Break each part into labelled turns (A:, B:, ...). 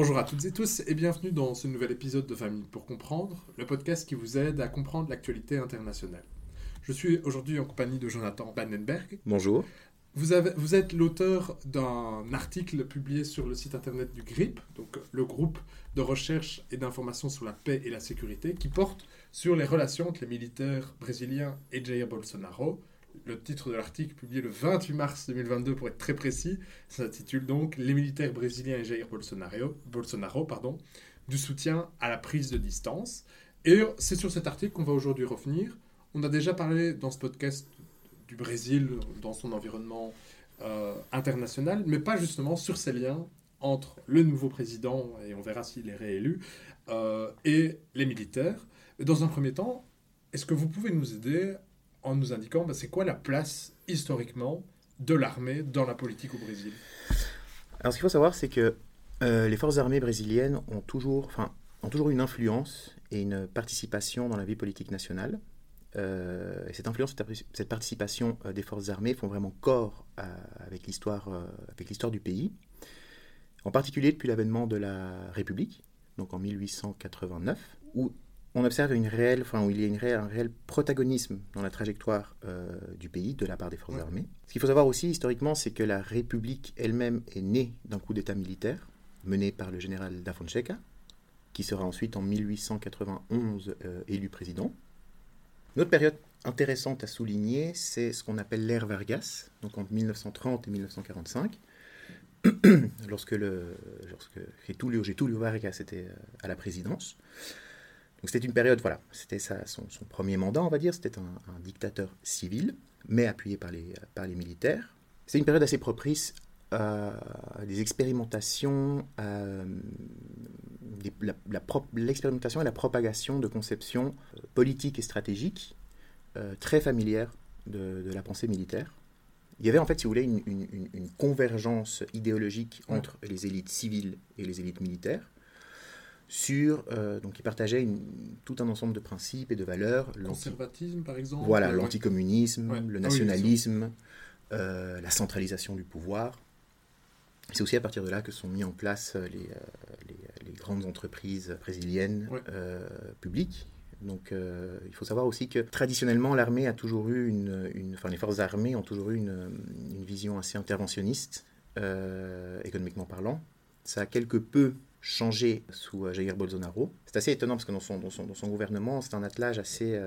A: Bonjour à toutes et tous et bienvenue dans ce nouvel épisode de Famille pour comprendre, le podcast qui vous aide à comprendre l'actualité internationale. Je suis aujourd'hui en compagnie de Jonathan Bannenberg.
B: Bonjour.
A: Vous, avez, vous êtes l'auteur d'un article publié sur le site internet du GRIP, donc le groupe de recherche et d'information sur la paix et la sécurité, qui porte sur les relations entre les militaires brésiliens et Jair Bolsonaro. Le titre de l'article, publié le 28 mars 2022 pour être très précis, s'intitule donc Les militaires brésiliens et Jair Bolsonaro, Bolsonaro pardon, du soutien à la prise de distance. Et c'est sur cet article qu'on va aujourd'hui revenir. On a déjà parlé dans ce podcast du Brésil dans son environnement euh, international, mais pas justement sur ces liens entre le nouveau président, et on verra s'il est réélu, euh, et les militaires. Dans un premier temps, est-ce que vous pouvez nous aider en nous indiquant ben, c'est quoi la place historiquement de l'armée dans la politique au Brésil?
B: Alors ce qu'il faut savoir, c'est que euh, les forces armées brésiliennes ont toujours, ont toujours une influence et une participation dans la vie politique nationale. Euh, et cette influence, cette participation euh, des forces armées font vraiment corps avec l'histoire, avec l'histoire du pays. En particulier depuis l'avènement de la République, donc en 1889, où on observe une réelle, enfin, où il y a une réelle, un réel protagonisme dans la trajectoire du pays de la part des forces armées. Ce qu'il faut savoir aussi historiquement, c'est que la République elle-même est née d'un coup d'État militaire mené par le général da Fonseca, qui sera ensuite en 1891 élu président. Une autre période intéressante à souligner, c'est ce qu'on appelle l'ère Vargas, donc entre 1930 et 1945, lorsque, le, lorsque Getulio, Getulio Vargas était euh, à la présidence. Donc c'était une période, voilà, c'était son, son, premier mandat, on va dire, c'était un, dictateur civil, mais appuyé par les, par les militaires. C'est une période assez propice à des expérimentations, à l'expérimentation et la propagation de conceptions euh, politiques et stratégiques euh, très familières de, la pensée militaire. Il y avait en fait, si vous voulez, une, convergence idéologique entre les élites civiles et les élites militaires sur euh, donc ils partageaient tout un ensemble de principes et de valeurs.
A: Le conservatisme, par exemple.
B: Voilà, l'anticommunisme, le ah nationalisme, la centralisation du pouvoir. C'est aussi à partir de là que sont mis en place les, les, les grandes entreprises brésiliennes euh, publiques. Donc, euh, il faut savoir aussi que traditionnellement, l'armée a toujours eu une, une, enfin, les forces armées ont toujours eu une, une vision assez interventionniste, euh, économiquement parlant. Ça a quelque peu changé sous Jair Bolsonaro. C'est assez étonnant parce que dans son, dans son, dans son gouvernement, c'est un attelage assez,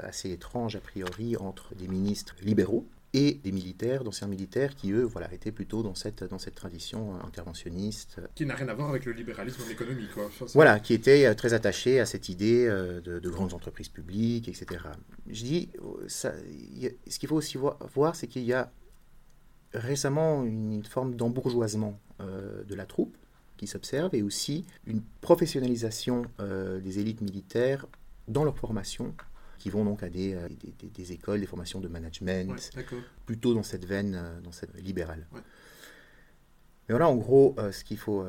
B: assez étrange a priori entre des ministres libéraux et des militaires, d'anciens militaires qui, eux, voilà, étaient plutôt dans cette, dans cette tradition interventionniste.
A: Qui n'a rien à voir avec le libéralisme en économie, quoi.
B: voilà, qui était euh, très attaché à cette idée euh, de, grandes entreprises publiques, etc. Je dis, ça, ce qu'il faut aussi voir, c'est qu'il y a récemment une, forme d'embourgeoisement euh, de la troupe qui s'observe et aussi une professionnalisation des élites militaires dans leur formation qui vont donc à des, euh, des, écoles, des formations de management, plutôt dans cette veine, euh, dans cette libérale. Mais voilà, en gros, euh, ce qu'il faut,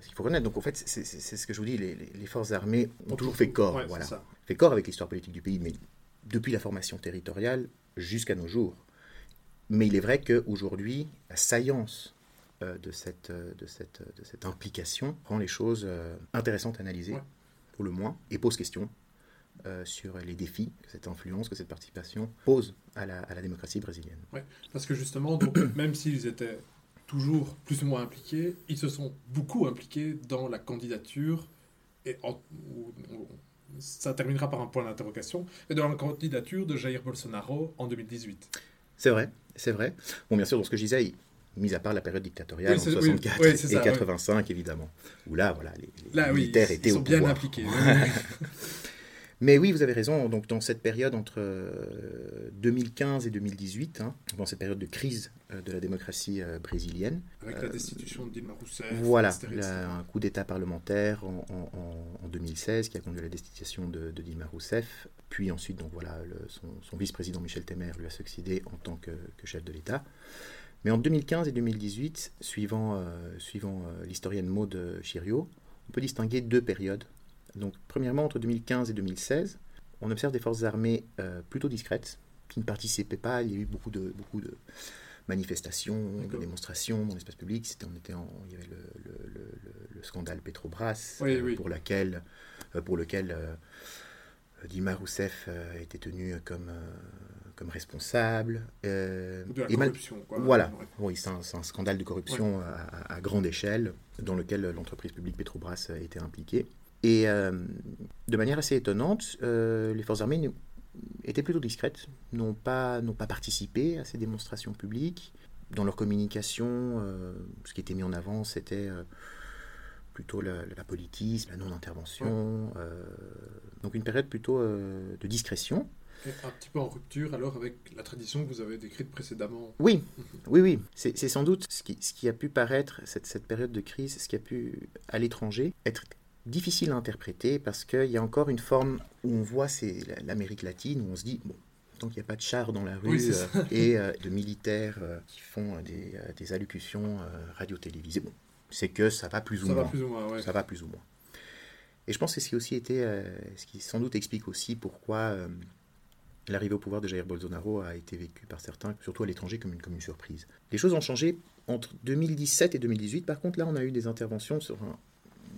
B: ce qu'il faut reconnaître. Donc, en fait, c'est ce que je vous dis, les, les forces armées ont toujours fait corps, voilà, fait corps avec l'histoire politique du pays, mais depuis la formation territoriale jusqu'à nos jours. Mais il est vrai qu'aujourd'hui, la saillance de, cette, de, cette, de cette implication rend les choses intéressantes à analyser, pour le moins, et pose question euh, sur les défis que cette influence, que cette participation pose à la, à la démocratie brésilienne.
A: Oui, parce que justement, même s'ils étaient toujours plus ou moins impliqués, ils se sont beaucoup impliqués dans la candidature, et ça terminera par un point d'interrogation, et dans la candidature de Jair Bolsonaro en 2018.
B: C'est vrai, c'est vrai. Bon, bien sûr, dans ce que je disais, mis à part la période dictatoriale en 64 et 85 évidemment, où là, voilà, les, militaires étaient ils sont bien impliqués. Mais oui, vous avez raison. Donc, dans cette période entre 2015 euh, et 2018, hein, dans cette période de crise euh, de la démocratie euh, brésilienne.
A: Avec la destitution de Dilma Rousseff.
B: Voilà, un coup d'État parlementaire en, 2016 qui a conduit à la destitution de, Dilma Rousseff. Puis ensuite, donc voilà, son, vice-président Michel Temer lui a succédé en tant que, chef de l'État. Mais en 2015 et 2018, suivant, suivant l'historienne Maud Chirio, on peut distinguer deux périodes donc, premièrement, entre 2015 et 2016, on observe des forces armées euh, plutôt discrètes, qui ne participaient pas. Il y a eu beaucoup de, beaucoup de, manifestations, de démonstrations dans l'espace public. C'était, on était en- il y avait le, le- le- le- le scandale Petrobras,
A: Oui,
B: euh,
A: oui.
B: Pour, laquelle, euh, pour lequel euh, Dilma Rousseff euh, était tenu comme, euh, comme responsable. euh,
A: De la
B: et mal-
A: corruption, quoi.
B: voilà,
A: Ouais.
B: oui, c'est un, scandale de corruption à, à grande échelle dans lequel l'entreprise publique Petrobras a été impliquée. Et euh, de manière assez étonnante, euh, les forces armées étaient plutôt discrètes, n'ont pas, pas participé à ces démonstrations publiques. Dans leur communication, ce qui était mis en avant, c'était plutôt la, la politisme, la non-intervention. donc une période plutôt de discrétion.
A: Un petit peu en rupture alors avec la tradition que vous avez décrite précédemment.
B: Oui, oui, oui. C'est sans doute ce qui, ce qui a pu paraître, cette, cette période de crise, ce qui a pu, à l'étranger, être difficile à interpréter parce qu'il y a encore une forme où on voit l'Amérique latine, où on se dit, bon, tant qu'il n'y a pas de chars dans la rue
A: Oui,
B: euh, et euh, de militaires euh, qui font des, des allocutions radio-télévisées, bon, c'est que ça va plus ou
A: Ça va
B: moins.
A: plus ou moins, ouais.
B: Ça va plus ou moins. Et je pense que c'est ce qui aussi euh, ce qui sans doute explique aussi pourquoi l'arrivée au pouvoir de Jair Bolsonaro a été vécue par certains, surtout à l'étranger, comme une, surprise. Les choses ont changé entre 2017 et 2018. Par contre, là, on a eu des interventions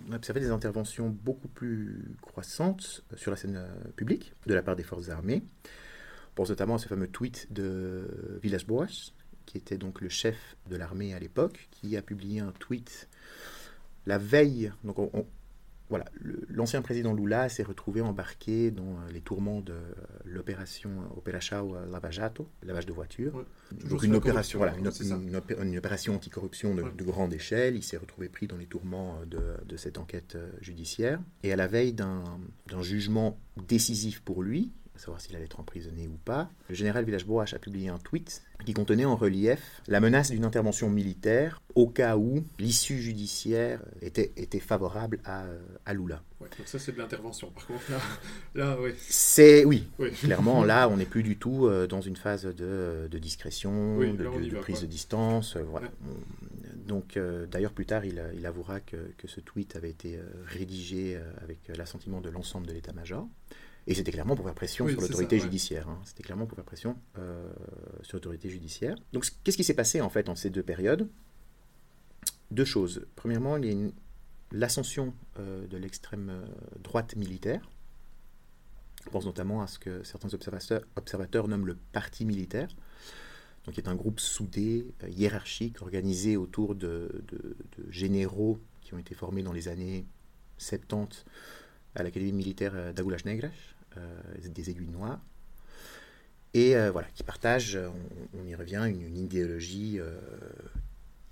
B: on a observé des interventions beaucoup plus croissantes euh, sur la scène euh, publique de la part des forces armées. On pense notamment à ce fameux tweet de Villas-Boas, qui était donc le chef de l'armée à l'époque, qui a publié un tweet la veille. Voilà, l'ancien président Lula s'est retrouvé embarqué dans euh, les tourments de euh, l'opération Operação Lava Jato, lavage de.
A: Ouais.
B: Donc
A: sur
B: une opération, voilà, une, opération anticorruption de,
A: Ouais.
B: de grande échelle. Il s'est retrouvé pris dans les tourments de, de cette enquête euh, judiciaire. Et à la veille d'un jugement décisif pour lui, à savoir s'il allait être emprisonné ou pas, le général Villas-Boas a publié un tweet qui contenait en relief la menace d'une intervention militaire au cas où l'issue judiciaire était, était favorable à, euh, à Lula.
A: Ouais, donc ça, c'est de l'intervention. Par contre, là, là oui.
B: C'est, oui,
A: oui.
B: Clairement, là, on n'est plus du tout euh, dans une phase de, de discrétion,
A: Oui,
B: de,
A: va,
B: prise de distance. euh, voilà.
A: Ouais.
B: On- Donc, euh, d'ailleurs, plus tard, il, il avouera que, que ce tweet avait été rédigé avec l'assentiment de l'ensemble de l'état-major. Et c'était clairement pour faire pression
A: Oui,
B: sur l'autorité
A: ouais.
B: judiciaire. hein. C'était clairement pour faire pression euh, sur l'autorité judiciaire. Donc, qu'est-ce qui s'est passé en fait en ces deux périodes? Deux choses. Premièrement, il y a une- l'ascension euh, de l'extrême euh, droite militaire. On pense notamment à ce que certains observateurs, observateurs nomment le parti militaire, donc qui est un groupe soudé, hiérarchique, organisé autour de, de- de généraux qui ont été formés dans les années 70 à l'Académie militaire euh, d'Agulhas Negras, euh, des aiguilles noires, et euh, voilà, qui partagent, on, on y revient, une, une idéologie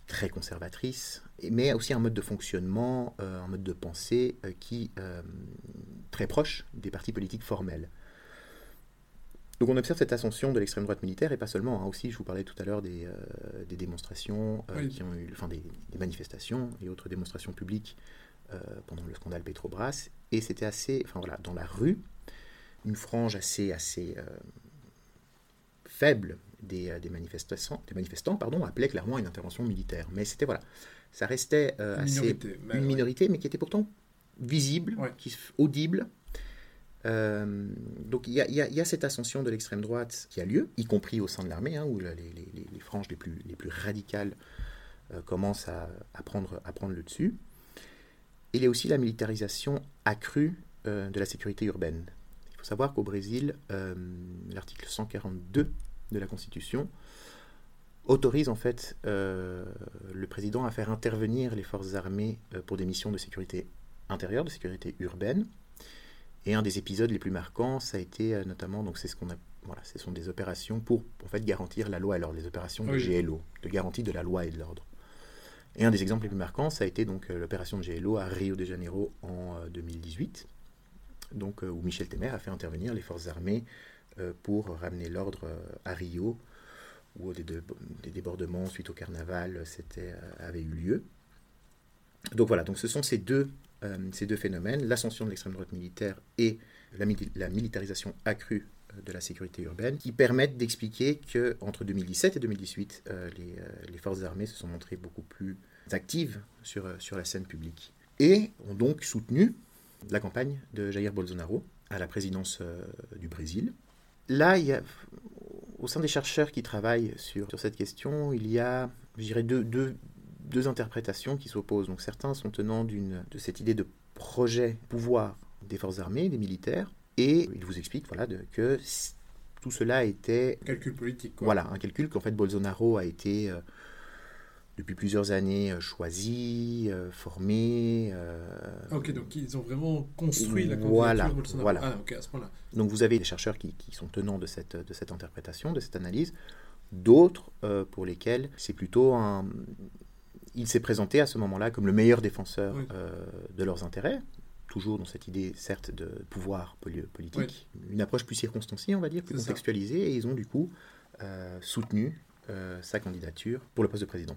B: très conservatrice, mais aussi un mode de fonctionnement, euh, un mode de pensée euh, qui euh, très proche des partis politiques formels. Donc on observe cette ascension de l'extrême droite militaire, et pas seulement, hein, aussi, je vous parlais tout à l'heure des, des démonstrations,
A: Oui.
B: qui ont eu, enfin des, des manifestations et autres démonstrations publiques pendant le scandale Petrobras, et c'était assez, enfin voilà, dans la rue, une frange assez, assez euh, faible des, euh, des manifestants, des manifestants pardon, appelait clairement à une intervention militaire. Mais c'était voilà, ça restait euh,
A: Une
B: assez
A: minorité. mais
B: une
A: ouais.
B: minorité, mais qui était pourtant visible,
A: Ouais.
B: qui, audible. Euh, donc il y, a- y y cette ascension de l'extrême droite qui a lieu, y compris au sein de l'armée, hein, où les, les- les- les franges les plus, les plus radicales euh, commencent à, à prendre, à prendre le dessus. Il y a aussi la militarisation accrue euh, de la sécurité urbaine. Il faut savoir qu'au Brésil, euh, l'article 142 de la Constitution autorise en fait euh, le président à faire intervenir les forces armées pour des missions de sécurité intérieure, de sécurité urbaine. Et un des épisodes les plus marquants, ça a été notamment, donc c'est ce qu'on a, voilà, ce sont des opérations pour en fait garantir la loi et l'ordre, les opérations de
A: Oui.
B: GLO, de garantie de la loi et de l'ordre. Et un des exemples les plus marquants, ça a été donc euh, l'opération de GLO à Rio de Janeiro en euh, 2018, donc euh, où Michel Temer a fait intervenir les forces armées euh, pour ramener l'ordre euh, à Rio, où des, de- des débordements suite au carnaval euh, euh, avaient eu lieu. Donc voilà, donc ce sont ces deux, euh, ces deux phénomènes, l'ascension de l'extrême droite militaire et la, mili- la militarisation accrue euh, de la sécurité urbaine, qui permettent d'expliquer que entre 2017 et 2018, euh, les, euh, les forces armées se sont montrées beaucoup plus actives sur, euh, sur la scène publique et ont donc soutenu la campagne de Jair Bolsonaro à la présidence euh, du Brésil. Là, il y a, au sein des chercheurs qui travaillent sur, sur cette question, il y a, je dirais, deux, deux, deux interprétations qui s'opposent. Donc certains sont tenants d'une, de cette idée de projet pouvoir des forces armées, des militaires, et ils vous expliquent voilà, de, que tout cela était...
A: Un calcul politique. Quoi.
B: Voilà, un calcul qu'en fait Bolsonaro a été... Euh, depuis plusieurs années euh, choisi, euh, formé.
A: Ah, ok, donc ils ont vraiment construit la candidature
B: voilà,
A: Bolsonaro.
B: Voilà.
A: Ah, à ce point-là.
B: Donc vous avez des chercheurs qui, qui, sont tenants de cette, de cette interprétation, de cette analyse, d'autres euh, pour lesquels c'est plutôt un... Il s'est présenté à ce moment-là comme le meilleur défenseur
A: Oui.
B: euh, de leurs intérêts, toujours dans cette idée, certes, de pouvoir poli- politique, une approche plus circonstanciée, on va dire, plus
A: ça.
B: contextualisée, et ils ont du coup euh, soutenu euh, sa candidature pour le poste de président.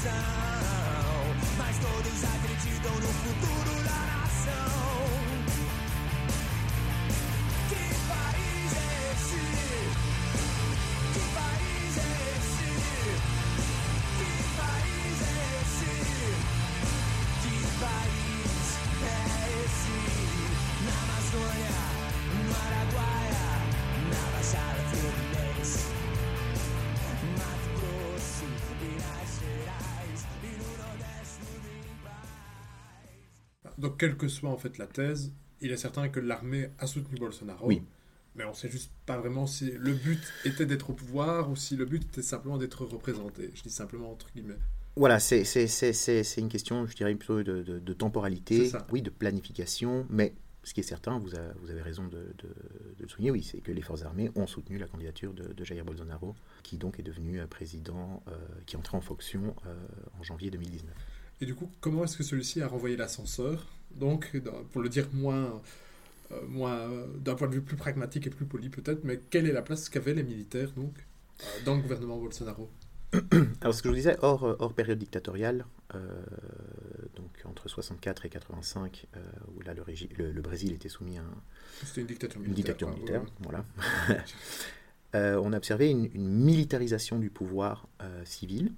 C: Constituição, mas todos acreditam no futuro da nação.
A: Quelle que soit en fait la thèse, il est certain que l'armée a soutenu Bolsonaro.
B: Oui.
A: Mais on sait juste pas vraiment si le but était d'être au pouvoir ou si le but était simplement d'être représenté. Je dis simplement entre guillemets.
B: Voilà, c'est une question, je dirais, plutôt de, de- de temporalité, oui, de planification, mais ce qui est certain, vous, a- vous avez raison de, de- de le souligner, oui, c'est que les forces armées ont soutenu la candidature de, de Jair Bolsonaro, qui donc est devenu euh, président, euh, qui est entré en fonction euh, en janvier 2019.
A: Et du coup, comment est-ce que celui-ci a renvoyé l'ascenseur? Donc, pour le dire moins, euh, moins d'un point de vue plus pragmatique et plus poli peut-être, mais quelle est la place qu'avaient les militaires donc euh, dans le gouvernement Bolsonaro
B: Alors, ce que je vous disais, hors, euh, hors période dictatoriale, euh, donc entre 64 et 85, euh, où là le, le, le Brésil était soumis à un-
A: une dictature
B: une
A: militaire.
B: dictature
A: quoi.
B: militaire,
A: Ouais,
B: voilà. Euh, on a observé une, une militarisation du pouvoir civil.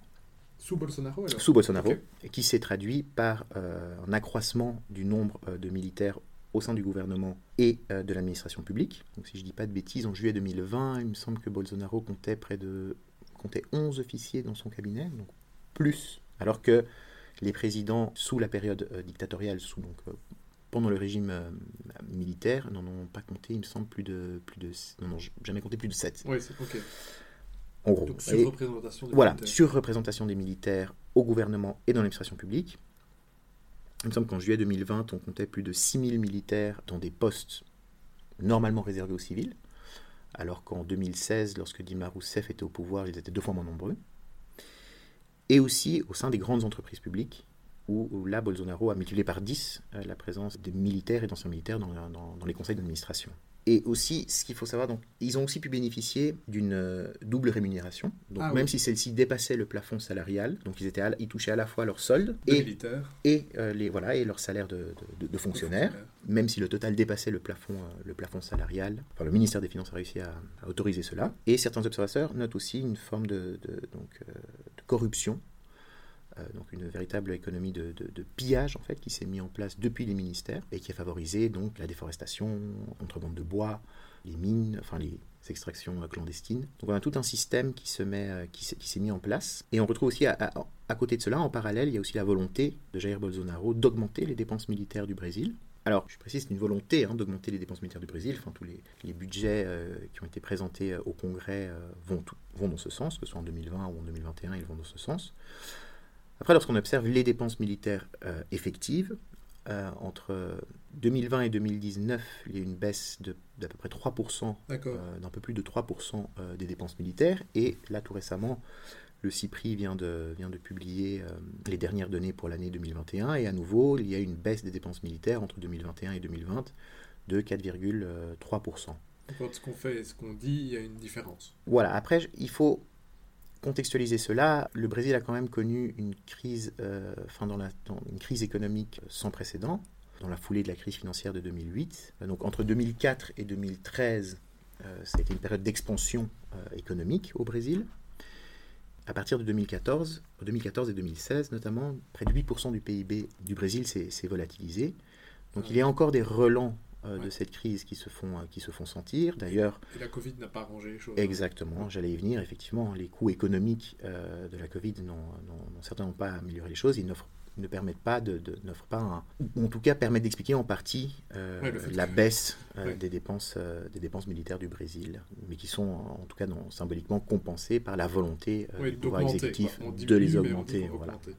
A: Sous Bolsonaro alors
B: sous Bolsonaro, qui s'est traduit par euh, un accroissement du nombre euh, de militaires au sein du gouvernement et euh, de l'administration publique. Donc, si je ne dis pas de bêtises, en juillet 2020, il me semble que Bolsonaro comptait près de comptait 11 officiers dans son cabinet, donc plus, alors que les présidents sous la période euh, dictatoriale, sous donc euh, pendant le régime euh, militaire, n'en ont pas compté, il me semble, plus de plus de non, non, jamais compté plus de 7.
A: Oui, c'est ok.
B: En gros.
A: Donc,
B: Et-
A: sur représentation des
B: voilà,
A: militaires.
B: surreprésentation des militaires au gouvernement et dans l'administration publique. Il me semble qu'en juillet 2020, on comptait plus de 6000 militaires dans des postes normalement réservés aux civils, alors qu'en 2016, lorsque Dilma Rousseff était au pouvoir, ils étaient deux fois moins nombreux. Et aussi au sein des grandes entreprises publiques, où, où là, Bolsonaro a multiplié par 10 euh, la présence des militaires et d'anciens militaires dans, la- dans- dans les conseils d'administration. Et aussi, ce qu'il faut savoir, donc, ils ont aussi pu bénéficier d'une euh, double rémunération. Donc,
A: Ah
B: même
A: oui.
B: si celle-ci dépassait le plafond salarial, donc ils, étaient à ils touchaient à la fois leur solde et, euh, les, voilà, et leur salaire de, de- fonctionnaire, même si le total dépassait le plafond, euh, le plafond salarial. Enfin, le ministère des Finances a réussi à, à autoriser cela. Et certains observateurs notent aussi une forme de, donc, euh, de corruption, donc une véritable économie de, de- pillage en fait qui s'est mise en place depuis les ministères et qui a favorisé donc la déforestation, contrebande de bois, les mines, enfin les extractions euh, clandestines. Donc on a tout un système qui se met, euh, qui s'est mis en place. Et on retrouve aussi à, côté de cela, en parallèle, il y a aussi la volonté de Jair Bolsonaro d'augmenter les dépenses militaires du Brésil. Alors, je précise, c'est une volonté hein, d'augmenter les dépenses militaires du Brésil. Enfin, tous les, budgets euh, qui ont été présentés euh, au Congrès euh, vont, vont dans ce sens, que ce soit en 2020 ou en 2021, ils vont dans ce sens. Après, lorsqu'on observe les dépenses militaires euh, effectives, euh, entre 2020 et 2019, il y a eu une baisse d'à peu près 3%,
A: D'accord.
B: euh, d'un peu plus de 3% euh, des dépenses militaires. Et là, tout récemment, le CIPRI vient de, vient de publier euh, les dernières données pour l'année 2021. Et à nouveau, il y a une baisse des dépenses militaires entre 2021 et 2020 de 4,3%.
A: Donc, Entre ce qu'on fait et ce qu'on dit, il y a une différence.
B: Voilà, après, il faut contextualiser cela, le Brésil a quand même connu une crise, euh, crise économique sans précédent, dans la foulée de la crise financière de 2008. Euh, Donc entre 2004 et 2013, euh, ça a été une période d'expansion euh, économique au Brésil. À partir de 2014, 2014 et 2016 notamment, près de 8% du PIB du Brésil s'est volatilisé. Donc il y a encore des relents euh, de
A: Ouais.
B: cette crise qui se font, euh, qui se font sentir. D'ailleurs,
A: Et la Covid n'a pas arrangé les choses.
B: Exactement, j'allais y venir. Effectivement, les coûts économiques euh, de la Covid n'ont certainement pas amélioré les choses. Ils n'offrent- ne permettent pas de, de- n'offrent pas un- ou en tout cas permettent d'expliquer en partie euh,
A: Ouais,
B: la
A: que-
B: baisse euh,
A: Ouais.
B: des dépenses euh, des dépenses militaires du Brésil, mais qui sont en tout cas non, symboliquement compensées par la volonté
A: Oui,
B: du pouvoir exécutif de les augmenter. Voilà.
A: augmenter.